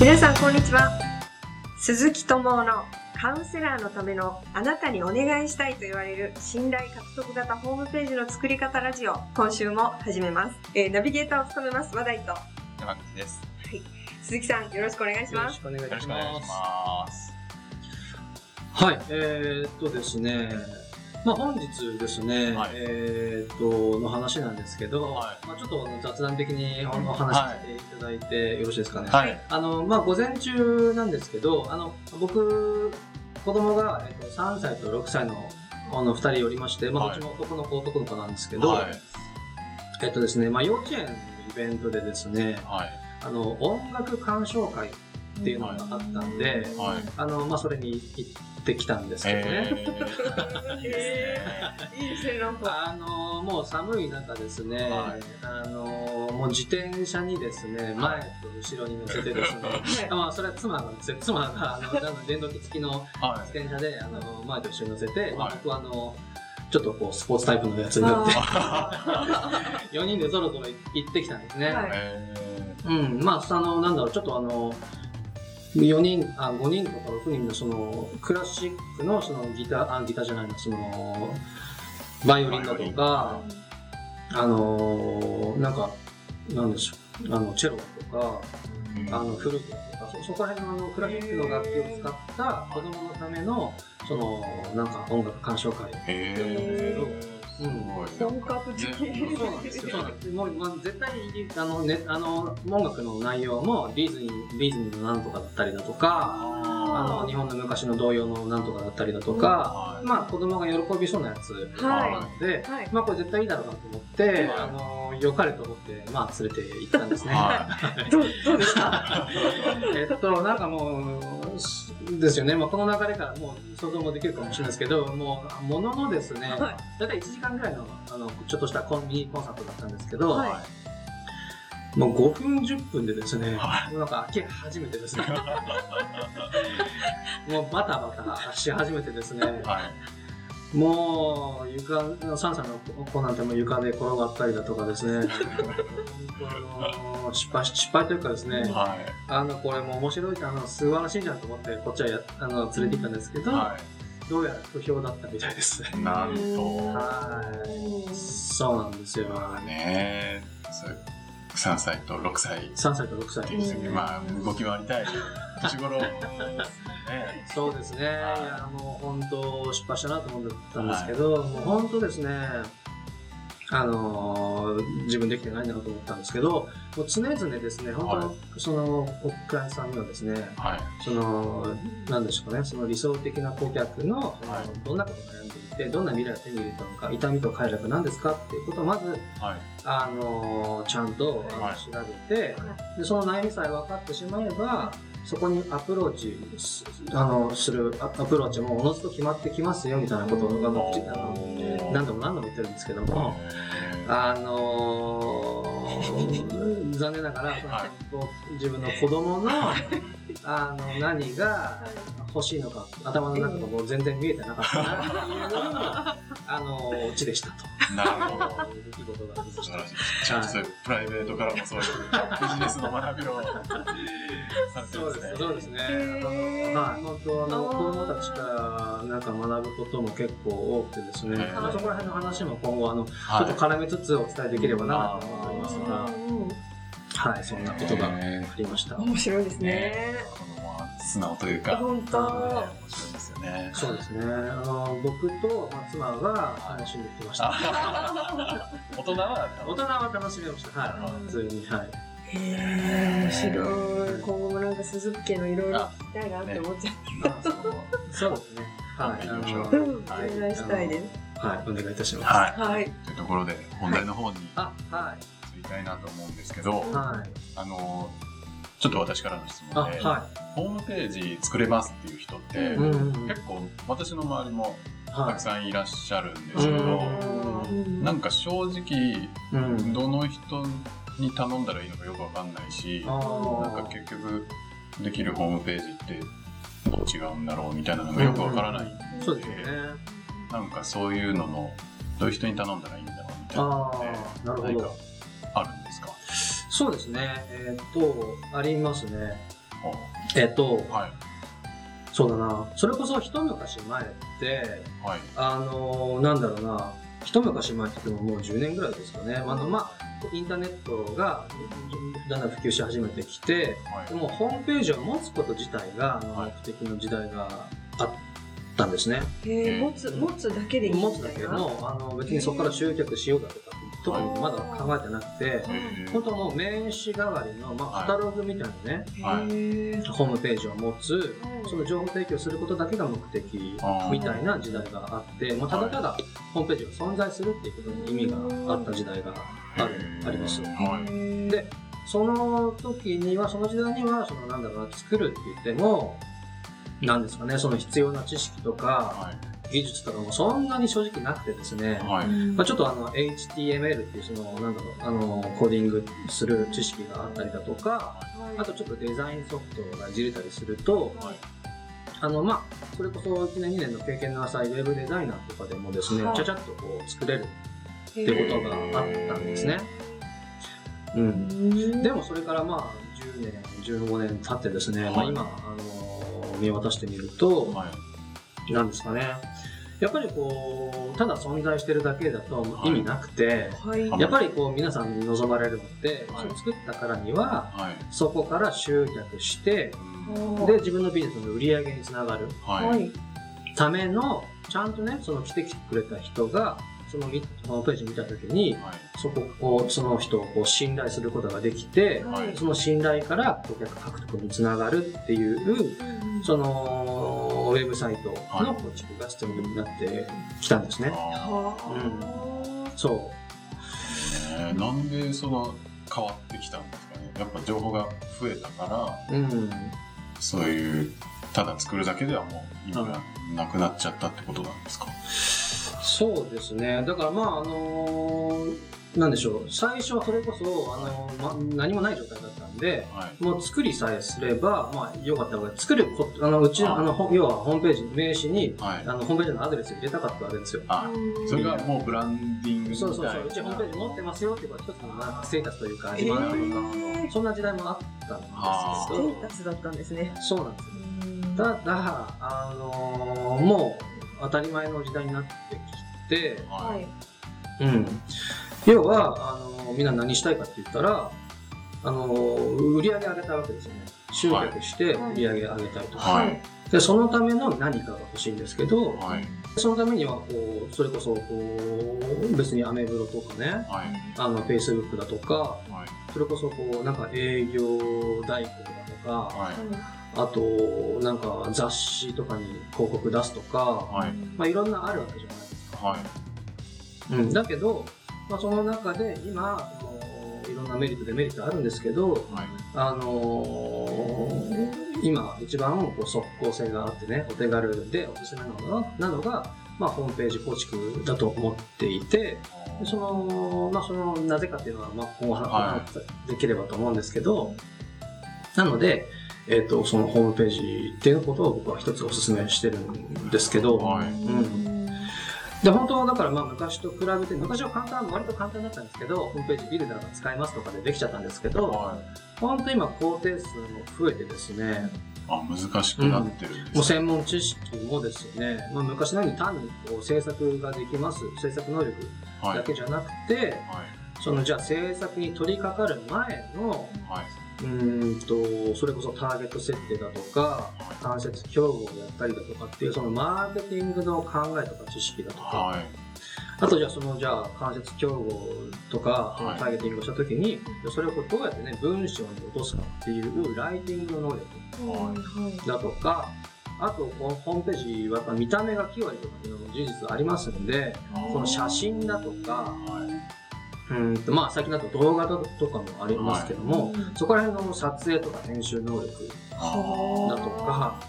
皆さんこんにちは鈴木智夫のカウンセラーのためのあなたにお願いしたいと言われる信頼獲得型ホームページの作り方ラジオ今週も始めます、えーナビゲーターを務めます話題と山口です。鈴木さんよろしくお願いしよろしますくお願いいたしよろしくお願いします。ます。はい、えー、っとですね、まあ本日ですね、はいえー、っと、の話なんですけど、はいまあちょっと雑談的におお話しさせていただいてよろしいですかね。はい。あの、まあ午前中なんですけど、あの、僕、子供が、えっと、3歳と6歳のあの2人おりまして、まあはいどっちも男の子男の子なんですけど、はい。えっとですね、まあ幼稚園のイベントでですね、はい。あの、音楽鑑賞会っていうのがあったんで、はい。あの、まあ、それに行ってきたんですけどね。え いいですねなんか。あの、もう寒い中ですね、はい。あの、もう自転車にですね、前と後ろに乗せてですね、あまあ、それは妻なんですよ。妻が、あの、あの電動機付きの自転車で、あの、前と後ろに乗せて、まあはい僕はあの、ちょっとこう、スポーツタイプのやつに乗って、4 人でぞろぞろ行ってきたんですね。はい。えうん、まあ、あの、なんだろう、ちょっとあの、4人、あ、5人とか6人のその、クラシックのそのギター、あ、ギターじゃないな、その、バイオリンだとか、あの、なんか、なんでしょう、あの、チェロとか、ーあの、フルートとか、そ、そこら辺のあの、クラシックの楽器を使った子供のための、その、なんか音楽鑑賞会。えー、すけどごい。本格的ねそうなんですよ。そうなんです。もう、まあ、絶対に、あの、ね、あの、音楽の内容も、ディズニー、ディズニーのなんとかだったりだとか、あの、日本の昔の童謡のなんとかだったりだとか、はいまあ、子供が喜びそうなやつはいなので、はい。まあ、これ絶対いいだろうなと思って、はい。あの、良かれと思って、まあ、連れて行ったんですね。はどうどうですか？えっと、なんかもう、しですよね。まあ、この流れからもう想像もできるかもしれないですけど、もう、もののですね、はいだいたい1時間ぐらいの、あの、ちょっとしたコンビニコンサートだったんですけど、はいもう5分10分でですね、はなんか開け始めてですね、もうバタバタし始めてですね、い。はい。もう床、3歳の子なんてもう床で転がったりだとかですね、失敗し、失敗というかですね、はあの、これもう面白い、あの、素晴らしいじゃんと思って、こっちはやあの連れて行ったんですけい。ど、はどうやら不評だったみたいです。い。なんと。はい。そうなんですよ。まあね、そう3歳と6歳3歳と6歳まあ、動き回りたい年頃ね。そうですね。いや、もう本当失敗したなと思ったんですけど、もう本当ですね、あのー自分できてないなと思ったんですけど、もう常々ですね、本当、はその、お客さんにはですね、はい。その、なんでしょうかね、その理想的な顧客の、はいどんなことを悩んでいて、どんな未来を手に入れたのか、痛みと快楽なんですかっていうことをまず、はい。あのーちゃんとあのはい調べて、で、その悩みさえ分かってしまえば、そこにアプローチすあのするアアプローチもおのずと決まってきますよみたいなことが僕あの何度も何度も言ってるんですけども、あのー 残念ながら、はい。自分の子供のあの何が欲しいのか頭の中がもう全然見えてなかったなっていうあのオチでしたと。なるほど。出来事がありました。ちゃんとそういうプライベートからもそういうビジネスの学びをされてるんですね。そうですね。はい、本当あの子供たちからなんか学ぶことも結構多くてですね、そこら辺の話も今後あの、ちょはっと絡めつつお伝えできればなと思いますが、うんはい、そんなことがあへりました。面白いですーね素直というか、本当。面白いですよね。そうですね。あの僕と、まあ、妻が楽しんできました。あ 大人は大人は楽しめました。はい、普通に。はい。へえ、面白い。今後もなんか鈴木家のいろいろ聞きたいなって思っちゃっそうですね。はい。お願いしたいです。はい、お願いいたします。はい。はい。というところで本題の方にあ、はい。たいなと思うんですけど、はい。あのちょっと私からの質あ、問で、はホームページ作れますっていう人って、い。うんうんうん。結構私の周りもたはくさんいらっしゃるんですい。けど、うんなんか正直うん。どの人に頼んだらいいのかよくわかんないし、なんか結局できるホームページってどう違うんだろうみたいなのがよくわからないんで、そうですよね。なんかそういうののどういう人に頼んだらいいんだろうみたいなそうですね。えーっと、ありますね。ほえっとう、はい。そうだな、それこそ一昔前って、はい。あのーなんだろうな、一昔前って言ってももう10年ぐらいですかね。あの、まあ、インターネットがだんだん普及し始めてきて、はいで。もホームページを持つこと自体が、目的の時代があったんですね。へえ、持つ、持つだけでいい持つだ。けも、あの、別にそこから集客しようだとか、特にまだ考えてなくて、本当もう名刺代わりの、まあ、はいカタログみたいなね、はい。ホームページを持つ、はいその情報提供することだけが目的みたいな時代があって、まあ、ただただホームページが存在するっていうことに意味があった時代があるあります。はい。で、その時には、その時代には、そのなんだろうな、作るって言っても、なんですかね、その必要な知識とか、はい。技術とかもそんなに正直なくてですね、はい。まあ、ちょっとあの HTML っていうそのなんだろうあのコーディングする知識があったりだとかあとちょっとデザインソフトがいじれたりするとはい。あのまあそれこそ1年2年の経験の浅いウェブデザイナーとかでもですね、はいちゃちゃっとこう作れるてってことがあったんですね。うん、でもそれからまあ10年15年経ってですね、まあ、はい今あの見渡してみると、はい。なんですかねやっぱりこうただ存在してるだけだと意味なくて、はい。はいやっぱりこう皆さんに望まれるのって、はい作ったからにははい。そこから集客してうんで自分のビジネスの売り上げにつながる。ためのちゃんとねその来てくれた人がそのみホームページ見た時にはい。そこをその人をこう信頼することができてはいその信頼から顧客獲得につながるっていうそのウェブサイトの構築が必要になってきたんですね。あそーねなんでその変わってきたんですかね。やっぱ情報が増えたから、う。うん。そういう、ただ作るだけではもう意味がなくなっちゃったってことなんですか？そうですね。だからまあ、あのーなんでしょう。最初はそれこそ、あのーま、何もない状態だったんで、はい。もう作りさえすれば、まあ、よかったわけで作るこあの、うち、ああの、ほ要はホームページ、名刺に、はいあ。の、ホームページのアドレス入れたかったわけですよ。あ、それがもうブランディングみたいな。そうそうそう。うちホームページ持ってますよっていうのが一つのなんかステータスというか、え自慢というか、ーそんな時代もあったんですあけステど、ータスだったんですね。そうなんですよ。ただ、あのーもう当たり前の時代になってきて、は。はいうん。要は、あのみんな何したいかって言ったら、あの売り上げ上げたいわけですよね。集客してはい売り上げ上げたいとか。はい。で、そのための何かが欲しいんですけど、はい。そのためには、こう、それこそ、こう、別にアメブロとかね、はい。あの、Facebook だとか、はい。それこそ、こう、なんか営業代行だとか、はい。あと、なんか雑誌とかに広告出すとか、はい。まあ、いろんなあるわけじゃないですか。はい。うん、だけど、まあ、その中で今、そのいろんなメリット、デメリットあるんですけど、はい。あのー今一番こう即効性があってね、お手軽でおすすめなのが、なのが、まあ、ホームページ構築だと思っていて、でその、まあ、その、なぜかっていうのは、まあ、今後は話できればと思うんですけど、なので、えっ、と、そのホームページっていうことを僕は一つお勧めしてるんですけど、はいうん。で、本当はだからまあ昔と比べて、昔は簡単、割と簡単だったんですけど、ホームページビルダーが使えますとかでできちゃったんですけど、はい。本当今工程数も増えてですね、あ、難しくなってるんですもう専門知識もですね、まあ、昔のように単にこう制作ができます、制作能力はい。だけじゃなくて、はい。そのじゃあ制作に取り掛かる前の、はい。うーんと、それこそターゲット設定だとか、間接競合をやったりだとかっていう、そのマーケティングの考えとか知識だとか、はい。あとじゃあそのじゃあ間接競合とか、ターゲティングをしたときに、それをこうどうやってね、文章に落とすかっていうライティングの能力。はい。だとか、あとこのホームページはやっぱ見た目が9割とかっていうのも事実ありますんで、その写真だとか、はい。うんとまあ最近だと動画だとかもありますけども、はいそこら辺の撮影とか編集能力あだとか、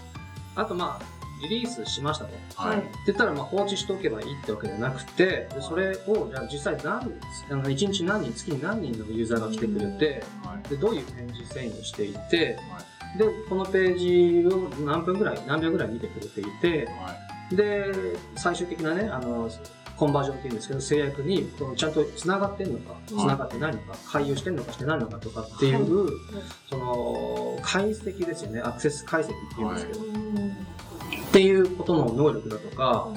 あとまあ、リリースしましたと。あ。はい。って言ったらまあ放置しておけばいいってわけじゃなくて、でそれをじゃあ実際何、あの1日何人、月に何人のユーザーが来てくれて、はい。でどういう展示遷移をしていて、はい。で、このページを何分ぐらい、何秒ぐらい見てくれていて、はい。で、最終的なね、あの、コンバージョンっていうんですけど、制約にこのちゃんと繋がってんのか、繋がってないのか、回遊してんのかしてないのかとかっていう、その、解析ですよね。アクセス解析っていうんですけど、っていうことの能力だとか、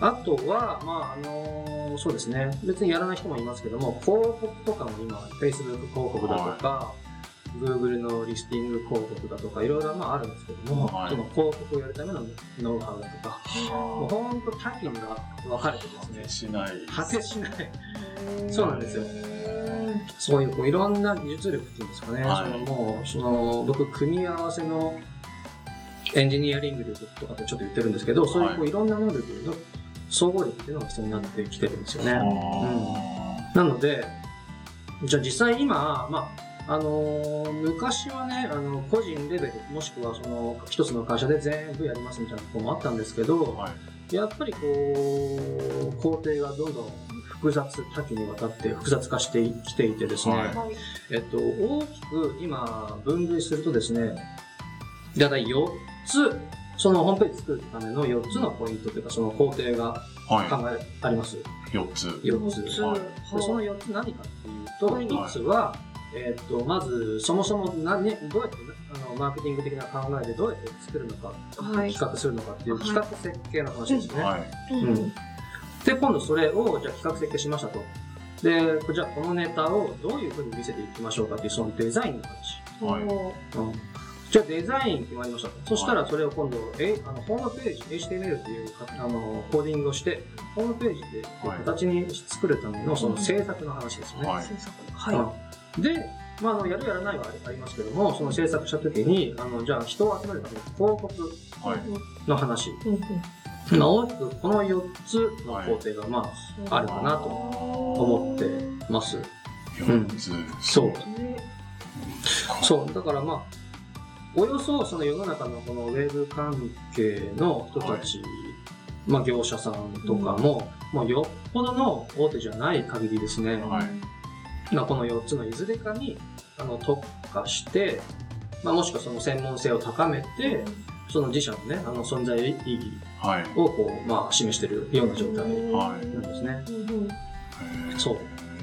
あとは、まあ、あのそうですね。別にやらない人もいますけども、広告とかも今、Facebook 広告だとか、Google のリスティング広告だとか、いろいろまああるんですけども、はい。その広告をやるためのノウハウだとか、もうほんと多岐に分かれてですね、しない。果てしない、そうなんですよ。そういうこういろんな技術力っていうんですかね、はい。そのもう、その、僕、組み合わせのエンジニアリング力とかってちょっと言ってるんですけど、そういうこういろんな能力の総合力っていうのが必要になってきてるんですよね。あ。なので、じゃあ実際今、まあ、あのー昔はね、あの、個人レベル、もしくはその、一つの会社で全部やりますみたいなところもあったんですけど、ーはい。やっぱりこう、工程がどんどん複雑、多岐にわたって複雑化してきていてですね、はいえっと、大きく今分類するとですね、だいたい4つ、そのホームページ作るための4つのポイントというか、その工程が考はえ、あります。い。4つ。4つ。はいでその4つ何かっていうと、はい1つは、えっと、まず、そもそも何、ね、どうやって、あの、マーケティング的な考えでどうやって作るのか、はい企画するのかっていうはい企画設計の話ですね。はい。うんで、今度それを、じゃあ企画設計しましたと。で、じゃあこのネタをどういうふうに見せていきましょうかっていう、そのデザインの話。はいうんじゃあデザイン決まりましたと。そしたらそれを今度、えあのホームページ、HTML っていうかあのコーディングをして、ホームページではい形に作るためのその制作の話ですよね。はい。制作はうんで、まあ、あのやるやらないはありますけども、その制作した時に、あのじゃあ人を集めるための広告はい。の話。い。うんうんまあ、大きくこの4つの工程が、まあ、あるかなと思ってます。4つ。そう。ねそう。だからまあ、およそその世の中のこのウェブ関係の人たち、まあ業者さんとかも、もうよっぽどの大手じゃない限りですね、はいまあこの4つのいずれかにあの特化して、まあもしくはその専門性を高めて、その自社のね、あの存在意義はい。をこう、まあ示してるような状態はいなんですね。うんうんへーそう。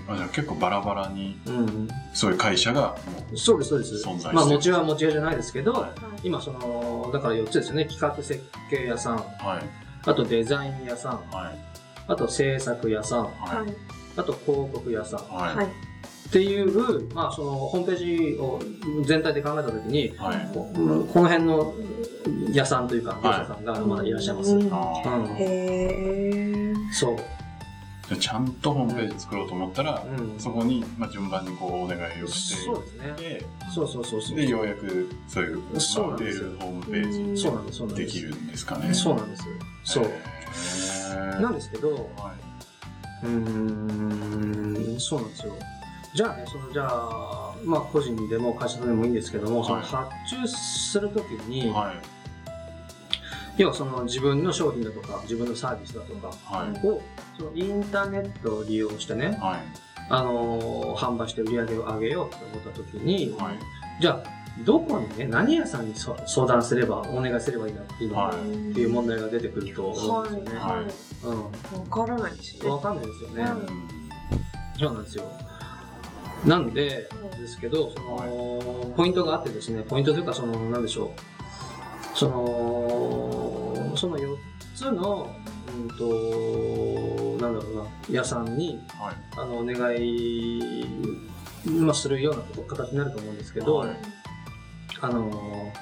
あじゃあ結構バラバラに、うん。そういう会社がもそうです、そうです。存在してるまあ持ちは持ち屋じゃないですけど、はい今その、だから4つですよね。企画設計屋さん、う、はい。あとデザイン屋さん、はい。あと制作屋さん、は。はいいあと広告屋さん。はい。はいっていう、まあそのホームページを全体で考えたときに、はい。ここの辺の屋さんというか、業者さんがまだいらっしゃいます。へえそう。じゃあちゃんとホームページ作ろうと思ったら、うん。そこに、まあ、順番にこうお願いをしてそうですね。でそうそうそうそう。でようやくそういう、まあそうなんですホームページそうなんです、そうなんで。ですきるんですかね。そうなんです。そう。なんですけど、はうーん、そうなんですよ。じゃあね、その、じゃあ、まあ、個人でも会社でもいいんですけども、そのはい発注するときい。に、はい。要はその自分の商品だとか、自分のサービスだとかはい。を、そのインターネットを利用してね、はい。あのー販売して売り上げを上げようと思ったときに、はい。じゃあ、どこにね、何屋さんにそ相談すれば、お願いすればいいなっていうのが、はいっていう問題が出てくると思うんですよね。はいはいうん。わからないですねわかんないですよね。うんそうなんですよ。なんで、ですけど、その、ポイントがあってですね、ポイントというか、その、なんでしょう。その、その4つの、うんと、なんだろうな、屋さんに、はい。あの、お願い、まあ、するようなこと形になると思うんですけど、はいあの、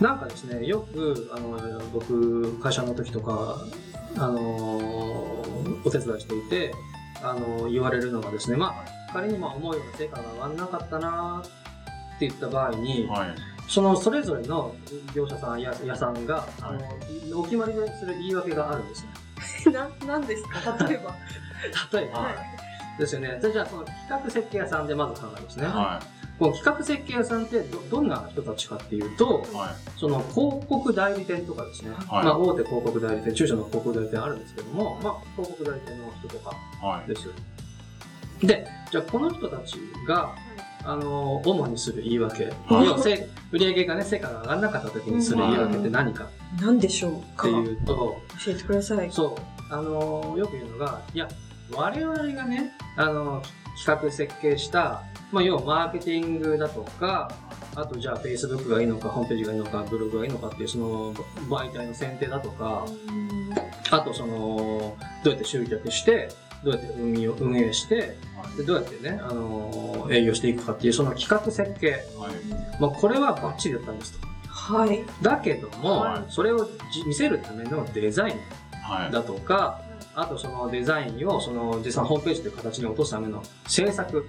なんかですね、よく、あの、僕、会社の時とか、あの、お手伝いしていて、あの、言われるのがですね、まあ、仮にまあ思うような成果が上がらなかったなって言った場合に、はい。そのそれぞれの業者さんや屋さんが、あの、お決まりでする言い訳があるんですね。な、なんですか？例えば。例えば、はいですよね。じゃあ、その企画設計屋さんでまず考えますね。はこの企画設計屋さんってどどんな人たちかっていうと、い。はい。その広告代理店とかですね、はいまあ大手広告代理店、中小の広告代理店あるんですけども、まあ広告代理店の人とかはい。です。で、じゃあこの人たちが、あの、主にする言い訳、はい。要はせ売上がね、成果が上がらなかった時にする言い訳って何か。なんでしょうってかいうと、教えてください。そう、あの、よく言うのが、いや、我々がね、あの、企画設計した、まあ、要はマーケティングだとか、あとじゃあ Facebook がいいのか、ホームページがいいのか、ブログがいいのかっていうその媒体の選定だとか、あとその、どうやって集客して、どうやって運営を運営して、でどうやってね、あの営業していくかっていうその企画設計、はい。まあ、これはバッチリだったんですと。はい。だけども、はいそれをじ見せるためのデザインはい。だとか、あとそのデザインをその実際ホームページという形に落とすための制作、はい。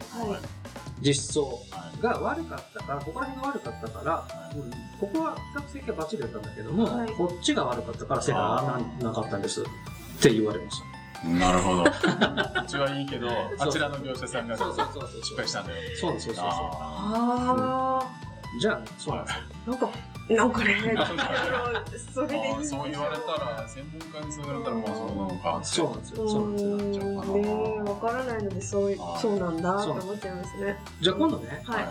実装はい。が悪かったから、ここら辺が悪かったから、うんここは比較設計はバッチリだったんだけども、はいこっちが悪かったから成果が上がらなかったんですって言われます。なるほど。こっちはいいけど、あちらの業者さんがそうそうそうそう。失敗したんだよ。そうそうです。そうああじゃあ、そうなんですよ。あ、なんか、なんかね、あ それでいいそう言われたら、専門家にそう言われたら、まあそうなのか。そうなんですよ。うそうなんですよ。ねわからないので、そうそうなんだってそう思っちゃいますね。じゃあ今度ね、はい。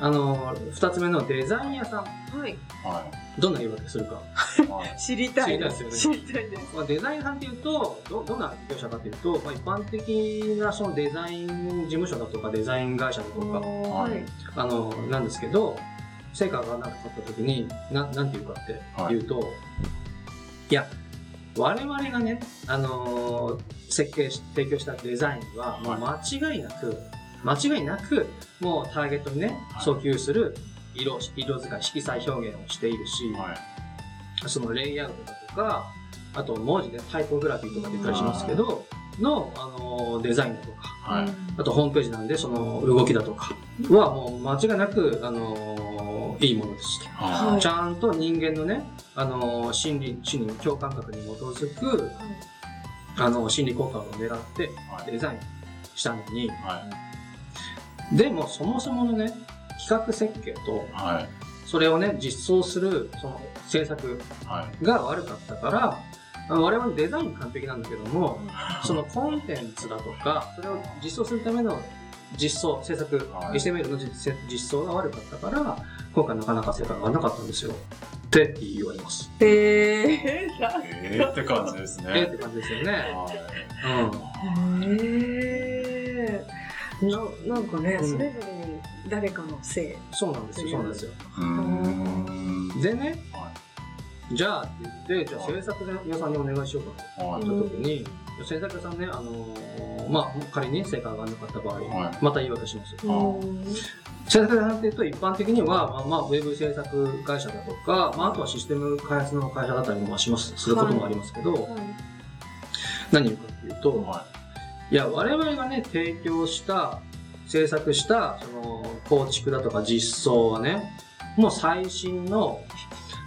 あの、二つ目のデザイン屋さん、はい。はどんな言い訳するか。い。はい。知りたい知りたいですよね知りたいです。まあ、デザインさんっていうとど、どんな業者かっていうと、まあ、一般的なそのデザイン事務所だとかデザイン会社だとか、はい。あの、なんですけど、成果がなかった時に、ななんていうかって言うと、い、や、我々がね、あのー設計し、提供したデザインは、もう間違いなく、間違いなく、もうターゲットにね、はい訴求する色、色使い、色彩表現をしているし、はい。そのレイアウトだとか、あと文字でタイポグラフィーとかって言ったりしますけど、の、あの、デザインだとか、はい。あとホームページなんで、その動きだとかはもう間違いなく、あの、いいものですと。はいちゃんと人間のね、あの、心理、心理、共感覚に基づく、あの、心理効果を狙ってはい。デザインしたのに、はい。でもそもそものね、企画設計と、はい。それをね、実装する、その制作はい。が悪かったから、あの我々デザイン完璧なんだけども、そのコンテンツだとか、それを実装するための実装、制作、はい HTML の実実装が悪かったから、今回なかなか成果がなかったんですよ。って言われます。へえー、なえーって感じですね。えって感じですよね。はい。うん。へえ。ななんかね、うん。それぞれに誰かのせい。そうなんですよ、そうなんですよ。でね、はじゃあって言って、じゃあ制作屋さんにお願いしようかと。い。はい。言った時に、制作屋さんね、あのーまあ、仮に成果が上がらなかった場合、はい。また言い訳します。うん。制作屋さんっていうと一般的には、まあ、まあ、ウェブ制作会社だとか、まあ、あとはシステム開発の会社だったりもします、することもありますけど、何言うかっていうと、はいや、我々がね、提供した、制作した、その、構築だとか実装はね、もう最新の、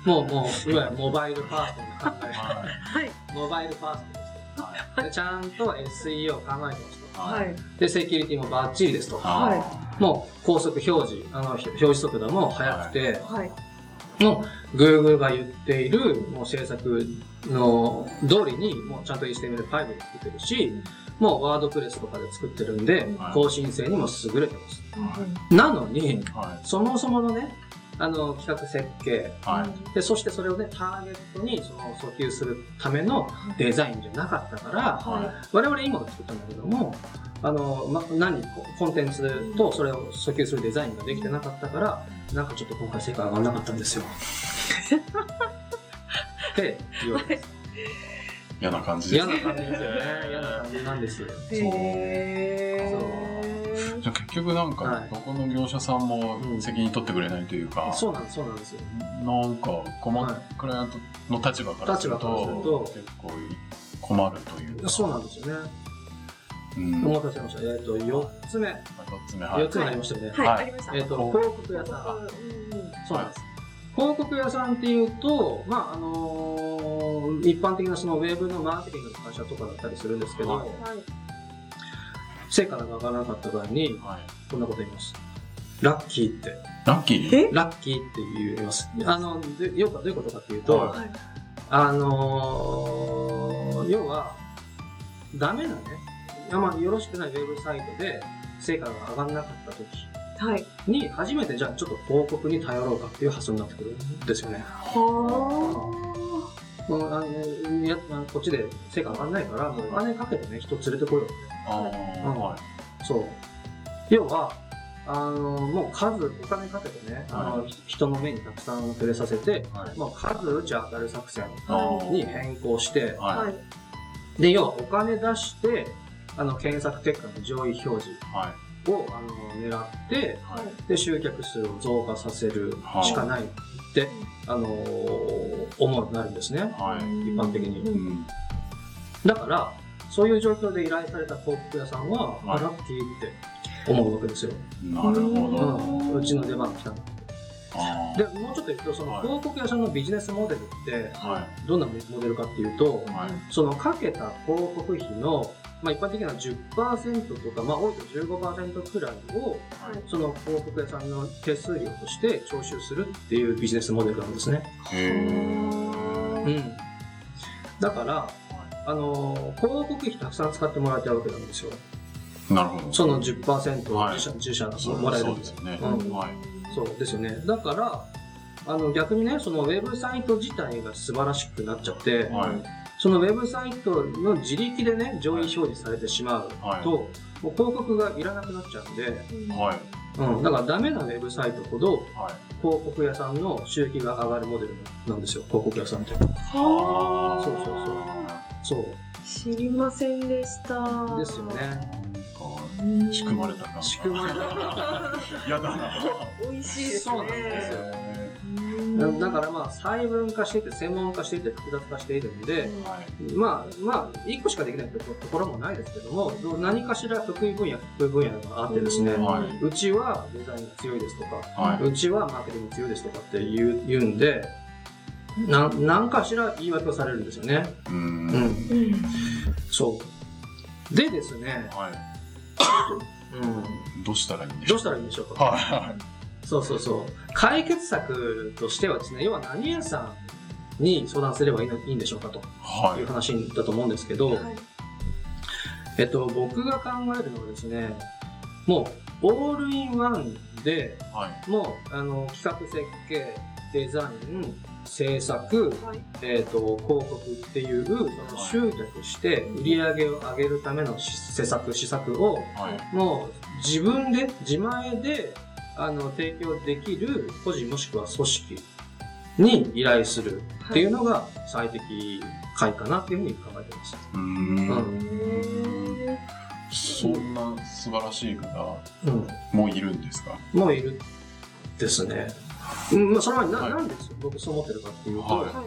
もう、もう、いわゆるモバイルファーストの考えい。ははい。モバイルファーストですい。と。でちゃんと SEO を考えてますと。は。はいい。で、セキュリティもバッチリですと。はもう高速表示、あの、表示速度も速くて、はい。もう Google が言っているもう制作の通りに、もうちゃんと HTML5 で作ってるし、もう WordPress とかで作ってるんではい、更新性にも優れてます。なのに、そもそものね、あの、企画設計、い。はい。で、そしてそれをね、ターゲットにその訴求するためのデザインじゃなかったから、は我々いいものを作ったんだけども、あの、ま、何、ココンテンツとそれを訴求するデザインができてなかったから、なんかちょっと今回成果上がらなかったんですよ。って言われます。嫌な感じですね。嫌な感じですよね。嫌な感じなんですよ。い。へーじゃあ結局なんか、はいどこの業者さんもうん責任取ってくれないというか、そうなんです、そうなんですよ。なんか困っ、はいクライアントの立場からする立場からするとと結構困るというか。そうなんですよね。うん。お待たせしました。えっ、と、4つ目。四つ目、はい4。つ目になりましたよね。はい、はいありました。えっ、と、広告屋さんそうなんです。広告屋さんっていうと、まあ、あのー一般的なそのウェブのマーケティングの会社とかだったりするんですけど、はいはい。成果が上がらなかった場合に、はい。こんなこと言います。ラッキーって、ラッキーえ？ラッキーって言います。あの、で要はどういうことかっていうと、ははい。あのー要は、ダメなね、あまあ、よろしくないウェブサイトで成果が上がらなかった時はい。に、初めてじゃあちょっと広告に頼ろうかっていう発想になってくるんですよね。はもうあのいやこっちで成果上がんないから、もうお金かけてね、人連れてこようって。あはい。そう。要は、あの、もう数、お金かけてね、あの、ひ人の目にたくさん触れさせて、はい。もう数打ち当たる作戦に変更して、ははいい。で、要はお金出して、あの、検索結果の上位表示はい。を、あの、狙って、はい。で、集客数を増加させるはいしかないって、あのー思うようになるんですね。はい。一般的に。うん。だから、そういう状況で依頼された広告屋さんは、はいあラッキーって思うわけですよ。なるほうど。ん。うちの出番が来たの。あで、もうちょっと言うと、そのはい広告屋さんのビジネスモデルって、あ。はい。どんなモデルかっていうと、はい。そのかけた広告費の、まあ一般的には10%とか、まあ多いと15%くらいを、はい。その広告屋さんの手数料として徴収するっていうビジネスモデルなんですね。うん。だから、あのー広告費たくさん使ってもらいたいわけなんですよ。なるほど。その10%はい自社、自社そうもらえるそうですよね。うんはい。そうですよね。だから、あの逆にね、そのウェブサイト自体が素晴らしくなっちゃって、はい。そのウェブサイトの自力でね、上位表示されてしまうと、はいもう広告がいらなくなっちゃうんで、はい。うん、だからダメなウェブサイトほどはい。広告屋さんの収益が上がるモデルなんですよ、広告屋さんって。はあ。そうそうそうそう。知りませんでした。ですよね。仕組まれた感仕組まれた。やだな。美味しいですね。そうなんですよだからまあ細分化していて専門化していて複雑化しているんで、ーはい。まあまあ一個しかできないところもないですけども何かしら得意分野得意分野があってですね、はい。うちはデザインが強いですとか、はうちはマーケティングが強いですとかって言う言うんでな何かしら言い訳をされるんですよね。い。うーん。うん。そう。でですね、はい。うん、どうしたらいいんでしょどうしたらいいんでしょうか、うはそうそうそう解決策としてはですね要は何屋さんに相談すればいいのいいんでしょうかとい。う。話だと思うんですけど、はいえっと、僕が考えるのはですね、もう、オールインワンで、はい。もう、あの、企画設計、デザイン、制作、はいえっと、広告っていう、その集客して売り上げを上げるための施策、施策を、はい。もう、自分で、自前で、あの、提供できる個人もしくは組織に依頼するっていうのが最適解かなっていうふうに考えてます。うーん。そんな素晴らしい方うん。もいるんですか？もういるですね。うん、まあ、その前にな、はいなんで僕そう思ってるかっていうと、はいはい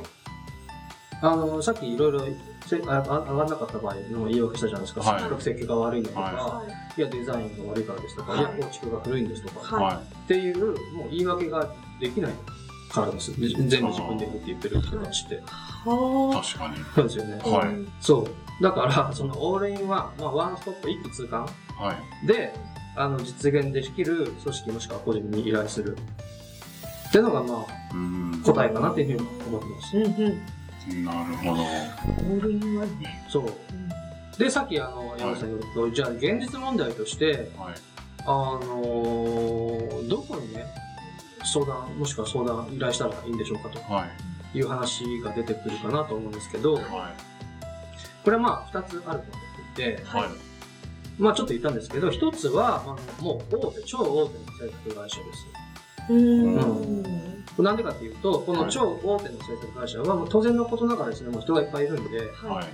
あの、さっきいろいろせああ上がんなかった場合の言い訳したじゃないですか。はい設計が悪いんだとか、、はいや、デザインが悪いからですとか、はいい、や、構築が古いんですとか、はいはっていう、もう言い訳ができないからです。全部自分でって言ってる人たちって。い。は確かに。そうですよね。あ。はいそう。だから、そのオールインワン、まあ、ワンストップ一気通貫はい。で、あの、実現できる組織もしくは個人に依頼する。っていうのが、まあ。答えかなっていうふうに思ってます。うんうん。なるほど。オールインワンね。そう。で、さっき、あの、山口さんに言うと、じゃあ、現実問題として、はい。あのーどこにね、相談、もしくは相談依頼したらいいんでしょうかとはい。いう話が出てくるかなと思うんですけど、はい。これはまあ、二つあると思っていて、はい。まあ、ちょっと言ったんですけど、一つは、まあ、もう大手、超大手の制作会社です。うん。なんでかっていうと、この超大手の制作会社は、もう当然のことながらですね、もう人がいっぱいいるんで、は。はい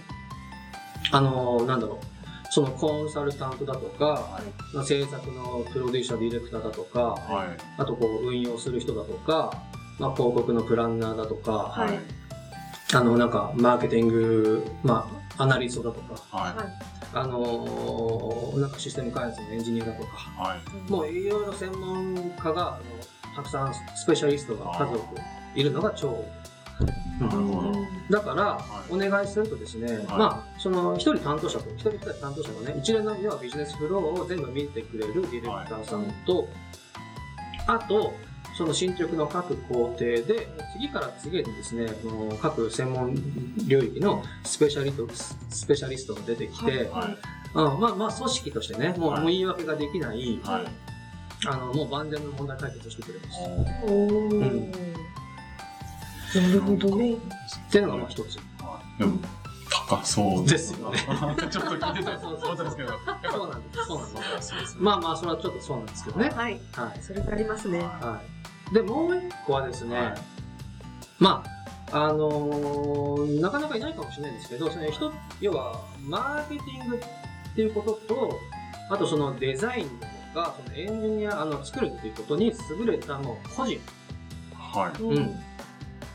あのーなんだろう、そのコンサルタントだとか、はい。まあ制作のプロデューサー、ディレクターだとか、はい。あとこう運用する人だとか、まあ、広告のプランナーだとか、はいあの、なんか、マーケティング、まあ、アナリストだとか、はい。あのーなんかシステム開発のエンジニアだとか、はい。もういろいろ専門家が、あのたくさんスペシャリストが数多くいるのが超なるほど。だから、はいお願いするとですね、まあ、その一人担当者と、一人一人担当者がね、一連の要はビジネスフローを全部見てくれるディレクターさんと、あと、その進捗の各工程で、次から次へとですね、この各専門領域のスペシャリスト、スペシャリストが出てきて、はい。うん、まあまあ組織としてね、もう,、言い訳ができない、はい。あの、もう万全の問題解決をしてくれます。おーうんなるほどね。っていうのがまあ一つ。はいでも、高そうですよねちょっと聞いてたそうそうそうですけど、そうなんです。そうなんです。まあまあ、それはちょっとそうなんですけどね。はい。はい。それがありますね。はい。で、もう一個はですね、はいまあ、あのーなかなかいないかもしれないんですけど、その人、要は、マーケティングっていうことと、あとそのデザインとか、そのエンジニア、あの、作るっていうことに優れたもう個人。はい。うん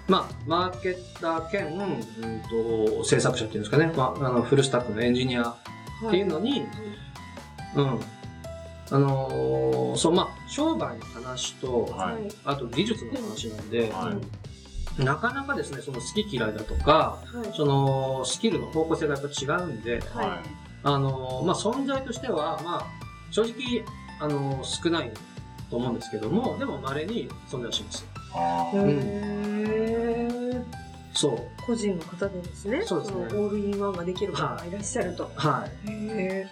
まあ、マーケッター兼、うんと、制作者っていうんですかね、まあ、あの、フルスタックのエンジニアっていうのに、うん。あのーそう、まあ、商売の話と、はいはい。あと技術の話なんで、はい。なかなかですね、その好き嫌いだとか、はい。そのスキルの方向性がやっぱ違うんで、はいはい。あのーまあ、存在としては、まあ、正直、あのー少ないと思うんですけども、でも稀に存在します。あへーーそう。個人の方でですね。そうですねのオールインワンができる方がいらっしゃると。はい。へ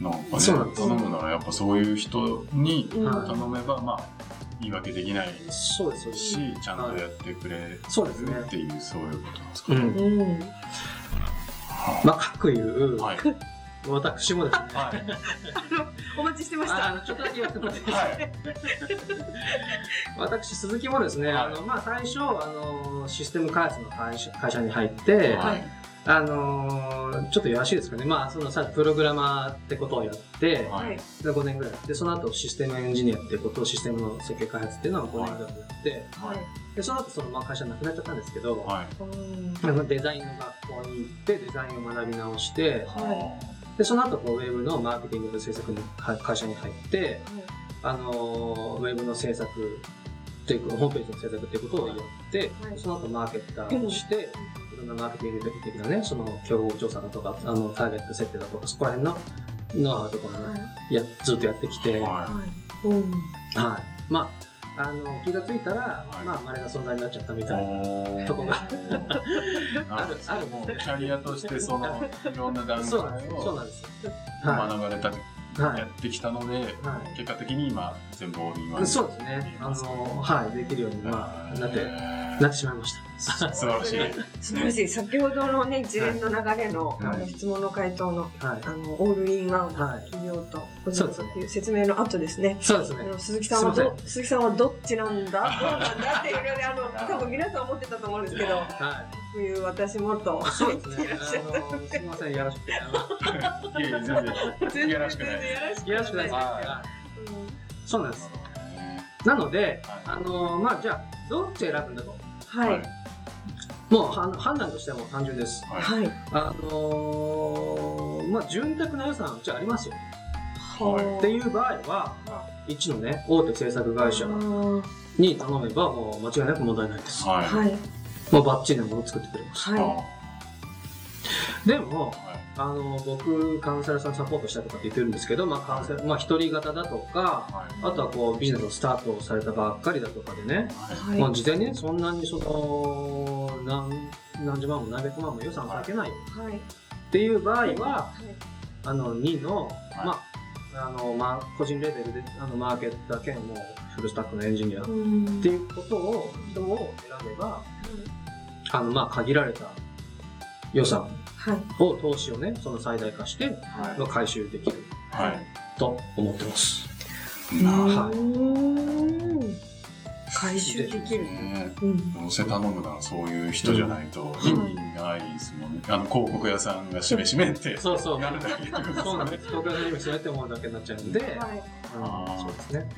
なんかね、そうなんです頼むならやっぱそういう人に頼めば、まあ、言い訳できないそうです、そうです。し、ちゃんとやってくれるそうですね。っていう、そういうことなんですかね。うん。まあ、かくいう、はい。私もですね、はい。お待ちしてました。あのちょっとだけ言ってもらっていいですかはい。私、鈴木もですね、はいあの、まあ、最初、あの、システム開発の会社会社に入って、はい。あのーちょっとよろしいですかね。まあ、そのさ、プログラマーってことをやって、ははいい。で5年ぐらいやって、その後システムエンジニアってことを、システムの設計開発っていうのを5年ぐらいやって、はい。で、その後そのまあ会社なくなっちゃったんですけど、はい。デザインの学校に行って、デザインを学び直して、はで、その後こうウェブのマーケティングと制作には会社に入って、あのーウェブの制作っていうか、ホームページの制作っていうことをやって、はいその後マーケッターをして、いろんなマーケティング的なね、その競合調査だとか、あの、ターゲット設定だとか、そこら辺のノウハウとかもい。ね、やずっとやってきて、はははい。うん。い。まあ、あの、気がついたら、はいまあ、稀な存在になっちゃったみい。たいな。とこがある、ある。もう、キャリアとして、その、いろんな段階そうなんです。そうをなんです。は学ばれた、い。はやってきたので、い。はい。結果的に今、全部オールインワンそうですね。あの、はい、できるように、まあ、なって、えなってしまいました。ー 素晴らしい。素晴らしい。先ほどのね、一連の流れの、はいあの質問の回答の、はい。あの、オールインワンはい企業とそうですねとっていう説明の後ですね。そうですね。鈴木さんはど、鈴木さんはどっちなんだ？どうなんだっていうので、あの、多分皆さん思ってたと思うんですけど、はい。こういう私もとそうですね言っていらっしゃっ。あの、すみません、やらしくて。あいやいや、全た。然、いやらしくない。やらしくないそうなんです。ねなので、はいあの、まあ、じゃあ、どっち選ぶんだと。はい。もう、は判断としてはもう単純です。はい。はい。あのーまあ、潤沢な予算うちありますよ。はいっていう場合は、一のね、大手制作会社はに頼めば、もう間違いなく問題ないです。はい。はい。い。もうバッチリなものを作ってくれます。はでも、はい。あの、僕、カウンセラーさんサポートしたいとかって言ってるんですけど、まあ、カウンセラー、まあ、一人型だとか、はい。あとはこう、ビジネスをスタートされたばっかりだとかでね、はい。はい。まあ、事前にね、そんなにその、何、何十万も何百万も予算かけないはい。っていう場合は、あの、2の、はいまあ、あの、まあ、個人レベルで、あの、マーケッター兼もうフルスタックのエンジニアっうんていうことを、人を選べば、あの、まあ、限られた予算はい。を、投資をね、その最大化して、は回収できるはい。と思ってます。はい回収できる。ねうん。どうせ頼むならそういう人じゃないと意味ないですもんね。あの、広告屋さんがしめしめってそうそう。やるだけそうなんです。東京の今そうやって思うだけになっちゃうんで、はい。あそうですね。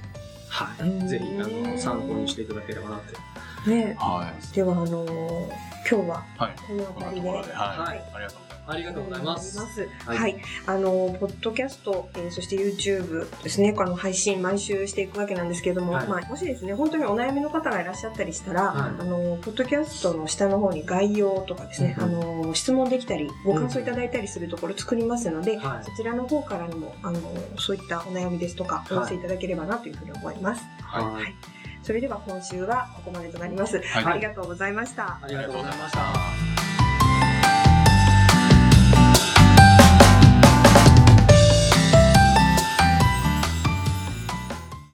はうんい。ぜひ、あの、参考にしていただければなって。ねはい。では、あのー今日ははい。この辺りで。はい。はいありがとうございます。ありがとうございます。は、はいいあの、ポッドキャスト、えーそして YouTube ですね、あの、配信毎週していくわけなんですけれども、はいまあ、もしですね、本当にお悩みの方がいらっしゃったりしたら、はいあの、ポッドキャストの下の方に概要とかですね、うんあの、質問できたり、ご感想いただいたりするところ作りますので、はいそちらの方からにも、あの、そういったお悩みですとか、お寄せいただければなというふうに思います。はいはい。それでは今週はここまでとなります。はいありがとうございました。ありがとうございました。